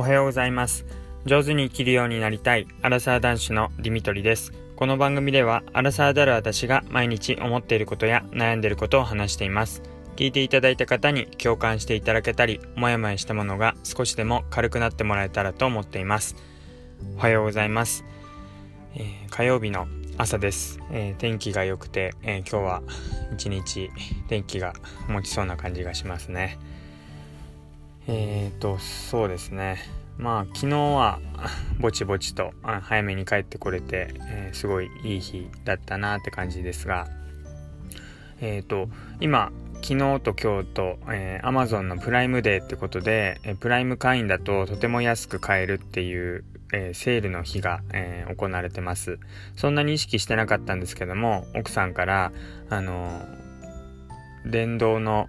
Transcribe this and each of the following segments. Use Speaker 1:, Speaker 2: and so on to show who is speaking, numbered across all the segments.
Speaker 1: おはようございます。上手に生きるようになりたいアラサー男子のディミトリです。この番組ではアラサーである私が毎日思っていることや悩んでいることを話しています。聞いていただいた方に共感していただけたりもやもやしたものが少しでも軽くなってもらえたらと思っています。おはようございます、えー、火曜日の朝です、えー、天気が良くて、えー、今日は一日天気が持ちそうな感じがしますね。えっ、ー、と、そうですね。まあ、昨日は ぼちぼちと早めに帰ってこれて、えー、すごいいい日だったなって感じですが、えっ、ー、と、今、昨日と今日と、えー、Amazon のプライムデーってことで、えー、プライム会員だととても安く買えるっていう、えー、セールの日が、えー、行われてます。そんなに意識してなかったんですけども、奥さんから、あの電動の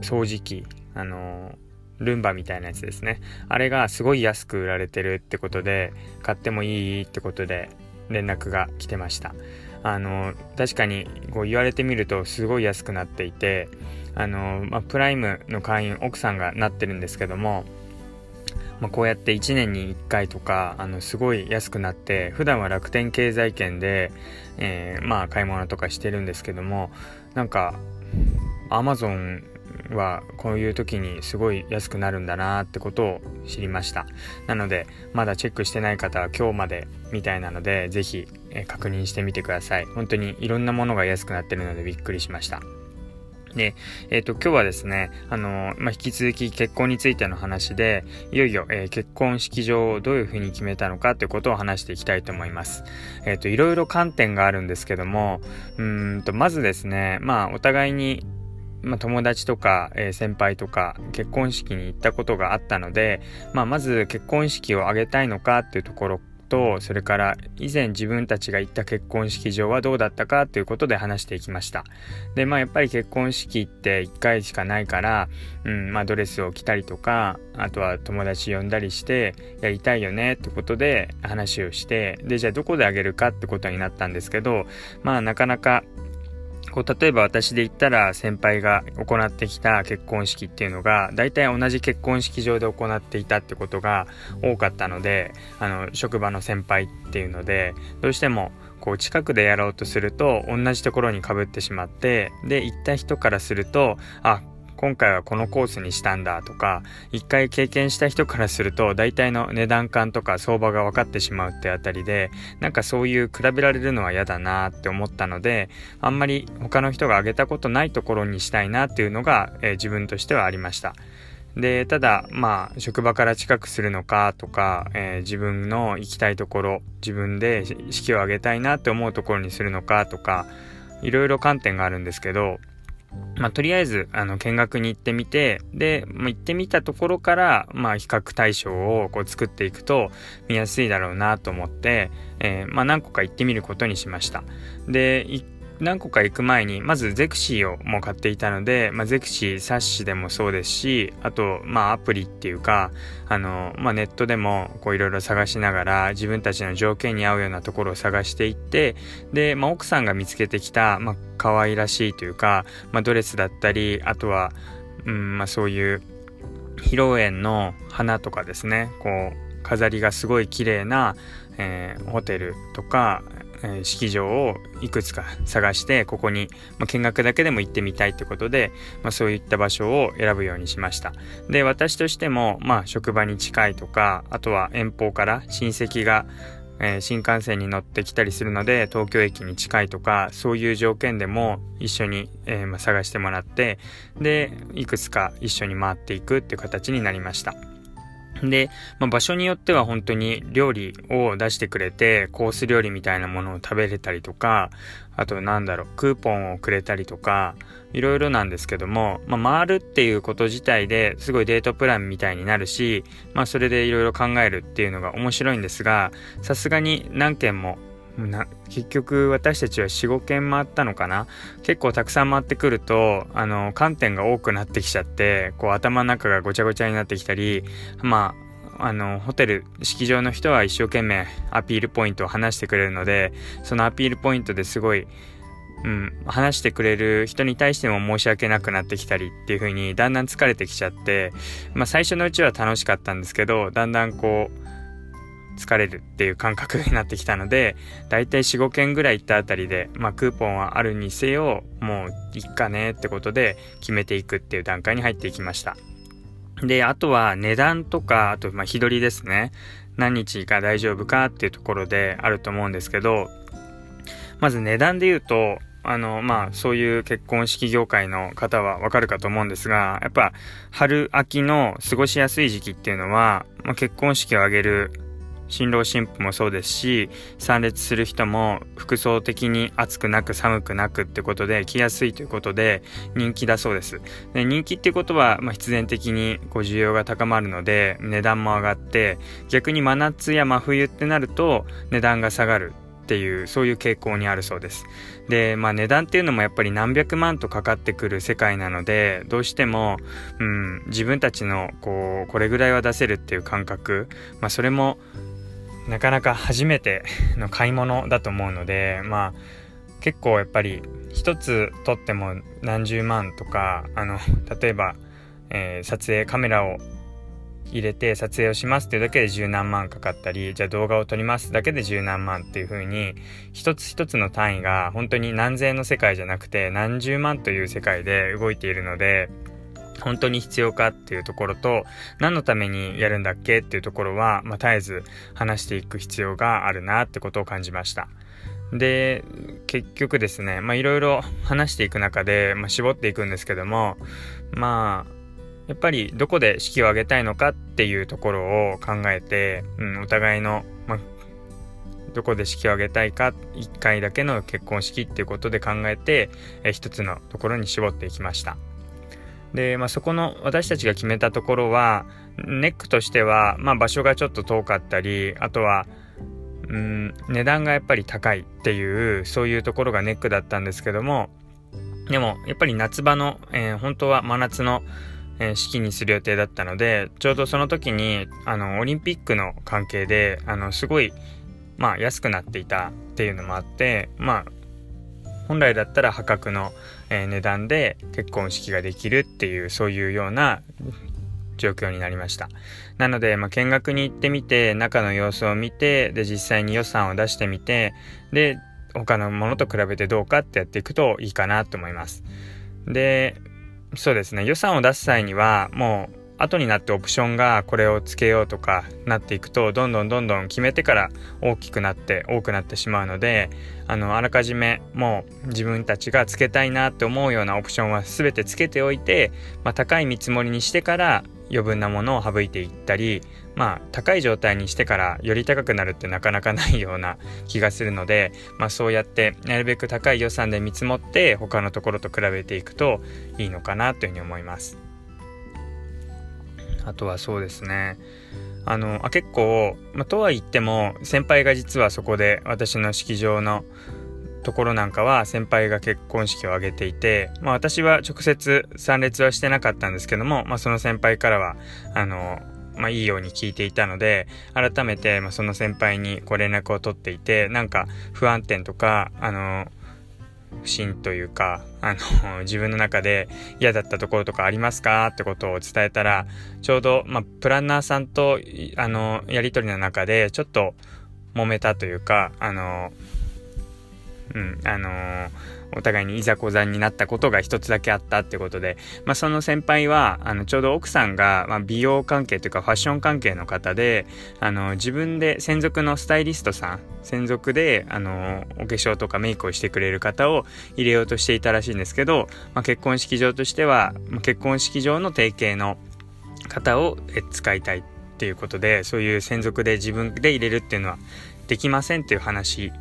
Speaker 1: 掃除機、あのルンバみたいなやつですね。あれがすごい安く売られてるってことで、買ってもいいってことで連絡が来てました。あの、確かにこう言われてみるとすごい安くなっていて、あの、まあ、プライムの会員、奥さんがなってるんですけども、まあ、こうやって1年に1回とか、あの、すごい安くなって、普段は楽天経済圏で、えー、まあ、買い物とかしてるんですけども、なんか、アマゾンはこういう時にすごい安くなるんだなってことを知りました。なのでまだチェックしてない方は今日までみたいなので是非確認してみてください。本当にいろんなものが安くなってるのでびっくりしました。で、えっ、ー、と、今日はですね、あのまあ、引き続き結婚についての話で、いよいよ、えー、結婚式場をどういうふうに決めたのかということを話していきたいと思います。えっ、と、いろいろ観点があるんですけども、うんと、まずですね、まあ、お互いにまあ、友達とか、えー、先輩とか結婚式に行ったことがあったので、まあ、まず結婚式を挙げたいのかっていうところとそれから以前自分たちが行った結婚式場はどうだったかということで話していきました。でまあやっぱり結婚式って1回しかないからうんまあドレスを着たりとかあとは友達呼んだりしてやりたいよねってことで話をしてでじゃあどこであげるかってことになったんですけどまあなかなかこう例えば私で言ったら先輩が行ってきた結婚式っていうのが大体同じ結婚式場で行っていたってことが多かったのであの職場の先輩っていうのでどうしてもこう近くでやろうとすると同じところにかぶってしまってで行った人からするとあ今回はこのコースにしたんだとか、一回経験した人からすると大体の値段感とか相場が分かってしまうってあたりで、なんかそういう比べられるのは嫌だなって思ったので、あんまり他の人が挙げたことないところにしたいなっていうのが、えー、自分としてはありました。で、ただ、まあ、職場から近くするのかとか、えー、自分の行きたいところ、自分で式を挙げたいなって思うところにするのかとか、いろいろ観点があるんですけど、まあ、とりあえず、あの、見学に行ってみて、で、行ってみたところから、まあ、比較対象をこう作っていくと見やすいだろうなと思って、えー、まあ、何個か行ってみることにしました。で、何個か行く前に、まずゼクシーをもう買っていたので、まあ、ゼクシー冊子でもそうですし、あと、まあ、アプリっていうか、あの、まあ、ネットでも、いろいろ探しながら、自分たちの条件に合うようなところを探していって、で、まあ、奥さんが見つけてきた、まあ、可愛らしいというか、まあ、ドレスだったり、あとは、うん、まあ、そういう、披露宴の花とかですね、こう、飾りがすごい綺麗な、えー、ホテルとか、え式場をいくつか探してここに、ま、見学だけでも行ってみたいってことで、まあ、そういった場所を選ぶようにしましたで私としても、まあ、職場に近いとかあとは遠方から親戚がえ、新幹線に乗ってきたりするので東京駅に近いとかそういう条件でも一緒に、えー、ま、探してもらってでいくつか一緒に回っていくっていう形になりました。で、まあ、場所によっては本当に料理を出してくれて、コース料理みたいなものを食べれたりとか、あとなんだろう、クーポンをくれたりとか、いろいろなんですけども、まあ、回るっていうこと自体ですごいデートプランみたいになるし、まあ、それでいろいろ考えるっていうのが面白いんですが、さすがに何件もな結局私たちは45件回ったのかな？結構たくさん回ってくるとあの観点が多くなってきちゃってこう頭の中がごちゃごちゃになってきたりまああのホテル式場の人は一生懸命アピールポイントを話してくれるのでそのアピールポイントですごいうん、話してくれる人に対しても申し訳なくなってきたりっていう風にだんだん疲れてきちゃって、まあ最初のうちは楽しかったんですけど、だんだんこう、疲れるっていう感覚になってきたので、だいたい4、5件ぐらい行ったあたりで、まあクーポンはあるにせよ、もういっかねってことで決めていくっていう段階に入っていきました。で、あとは値段とか、あとまあ日取りですね。何日が大丈夫かっていうところであると思うんですけど、まず値段で言うと、あの、まあ、そういう結婚式業界の方はわかるかと思うんですが、やっぱ、春、秋の過ごしやすい時期っていうのは、まあ、結婚式を挙げる新郎新婦もそうですし、参列する人も服装的に暑くなく寒くなくってことで来やすいということで人気だそうです。で人気ってことは、まあ、必然的にこう需要が高まるので値段も上がって、逆に真夏や真冬ってなると値段が下がるっていうそういう傾向にあるそうですでまあ値段っていうのもやっぱり何百万とかかってくる世界なのでどうしても、うん、自分たちのこうこれぐらいは出せるっていう感覚、まあ、それもなかなか初めての買い物だと思うのでまあ結構やっぱり一つ取っても何十万とかあの例えば、えー、撮影カメラを入れて撮影をしますっていうだけで十何万かかったりじゃあ動画を撮りますだけで十何万っていう風に一つ一つの単位が本当に何千円の世界じゃなくて何十万という世界で動いているので本当に必要かっていうところと何のためにやるんだっけ？っていうところは、まあ、絶えず話していく必要があるなってことを感じました。で結局ですねいろいろ話していく中で、まあ、絞っていくんですけどもまあやっぱりどこで式を挙げたいのかっていうところを考えて、うん、お互いの、まどこで式を挙げたいか1回だけの結婚式っていうことで考えて、え一つのところに絞っていきました。で、まあ、そこの私たちが決めたところはネックとしては、まあ、場所がちょっと遠かったりあとはうん値段がやっぱり高いっていうそういうところがネックだったんですけどもでもやっぱり夏場の、えー、本当は真夏のえー、式にする予定だったので、ちょうどその時に、あの、オリンピックの関係で、あの、すごい、まあ、安くなっていたっていうのもあって、まあ、本来だったら破格の、えー、値段で結婚式ができるっていう、そういうような状況になりました。なので、まあ、見学に行ってみて、中の様子を見て、で、実際に予算を出してみて、で、他のものと比べてどうかってやっていくといいかなと思います。で、そうですね予算を出す際にはもう後になってオプションがこれをつけようとかなっていくとどんどんどんどん決めてから大きくなって多くなってしまうのであのあらかじめもう自分たちがつけたいなって思うようなオプションは全てつけておいて、まあ、高い見積もりにしてから余分なものを省いていったりまあ高い状態にしてからより高くなるってなかなかないような気がするので、まあ、そうやってなるべく高い予算で見積もって他のところと比べていくといいのかなというふうに思います。あとはそうですね。あのあ結構、ま、とは言っても先輩が実はそこで私の式場のところなんかは先輩が結婚式を挙げていて、まあ私は直接参列はしてなかったんですけども、まあその先輩からは、あの、まあいいように聞いていたので、改めて、まあ、その先輩にこう連絡を取っていて、なんか不安点とか、あの、不審というか、あの、自分の中で嫌だったところとかありますか？ってことを伝えたら、ちょうど、まあ、プランナーさんと、あの、やりとりの中で、ちょっと揉めたというか、あの、うん、あのー、お互いにいざこざになったことが一つだけあったってことで、まあ、その先輩は、あの、ちょうど奥さんが、まあ、美容関係というかファッション関係の方で、あの、自分で専属のスタイリストさん、専属で、あの、お化粧とかメイクをしてくれる方を入れようとしていたらしいんですけど、まあ、結婚式場としては、結婚式場の提携の方を使いたいっていうことで、そういう専属で自分で入れるっていうのはできませんっていう話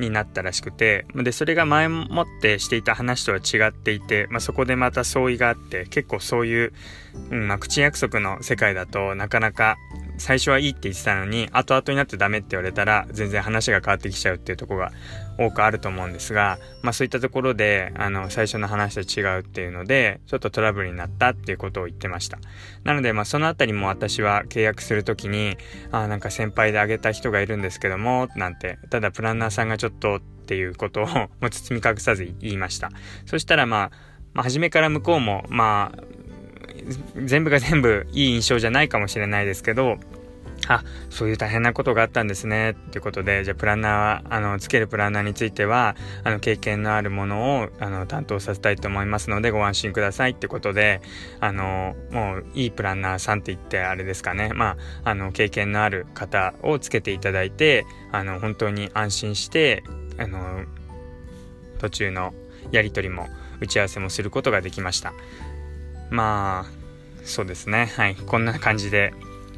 Speaker 1: になったらしくて、で、それが前もってしていた話とは違っていて、まあ、そこでまた相違があって、結構そういう、うん、まあ、口約束の世界だとなかなか最初はいいって言ってたのに、後々になってダメって言われたら、全然話が変わってきちゃうっていうとこが多くあると思うんですが、まあそういったところで、あの、最初の話と違うっていうので、ちょっとトラブルになったっていうことを言ってました。なので、まあそのあたりも私は契約するときに、あなんか先輩であげた人がいるんですけども、なんて、ただプランナーさんがちょっとっていうことを もう包み隠さず言いました。そしたらまあ、まあ、初めから向こうも、まあ、全部が全部いい印象じゃないかもしれないですけど、あ、そういう大変なことがあったんですね。っていうことで、じゃあプランナー、あの、つけるプランナーについては、あの、経験のあるものを、あの、担当させたいと思いますので、ご安心くださいってことで、あの、もう、いいプランナーさんって言って、あれですかね。まあ、あの、経験のある方をつけていただいて、あの、本当に安心して、あの、途中のやり取りも、打ち合わせもすることができました。まあ、そうですね。はい。こんな感じで、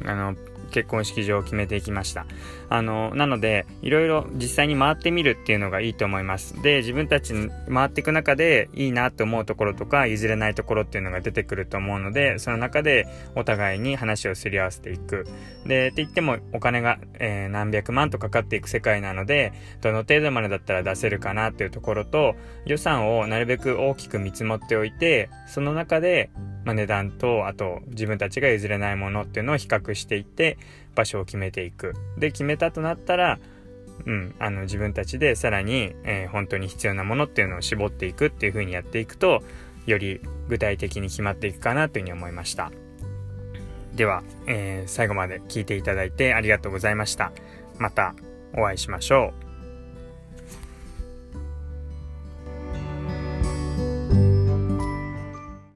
Speaker 1: あの、結婚式場を決めていきました。あの、なので、いろいろ実際に回ってみるっていうのがいいと思います。で、自分たちに回っていく中でいいなって思うところとか、譲れないところっていうのが出てくると思うので、その中でお互いに話をすり合わせていく。で、って言ってもお金が、えー、何百万とかかっていく世界なので、どの程度までだったら出せるかなっていうところと、予算をなるべく大きく見積もっておいて、その中で、まあ、値段と、あと自分たちが譲れないものっていうのを比較していって、場所を決めていく。で、決めたとなったら、うん、あの自分たちでさらに、えー、本当に必要なものっていうのを絞っていくっていうふうにやっていくと、より具体的に決まっていくかなというふうに思いました。では、えー、最後まで聞いていただいてありがとうございました。またお会いしましょう。